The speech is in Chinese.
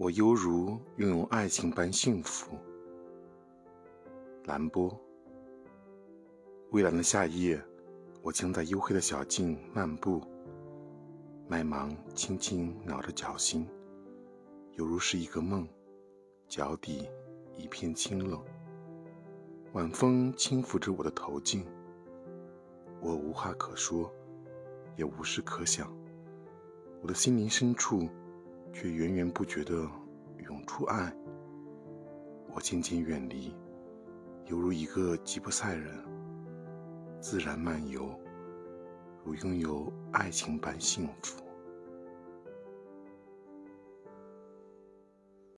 我犹如拥有爱情般幸福。蓝波，蔚蓝的夏夜，我将在黝黑的小径漫步，麦芒轻轻挠着脚心，犹如是一个梦，脚底一片清冷。晚风轻抚着我的头颈，我无话可说，也无事可想，我的心灵深处却源源不绝地涌出爱。我渐渐远离，犹如一个吉普赛人，自然漫游，如拥有爱情般幸福。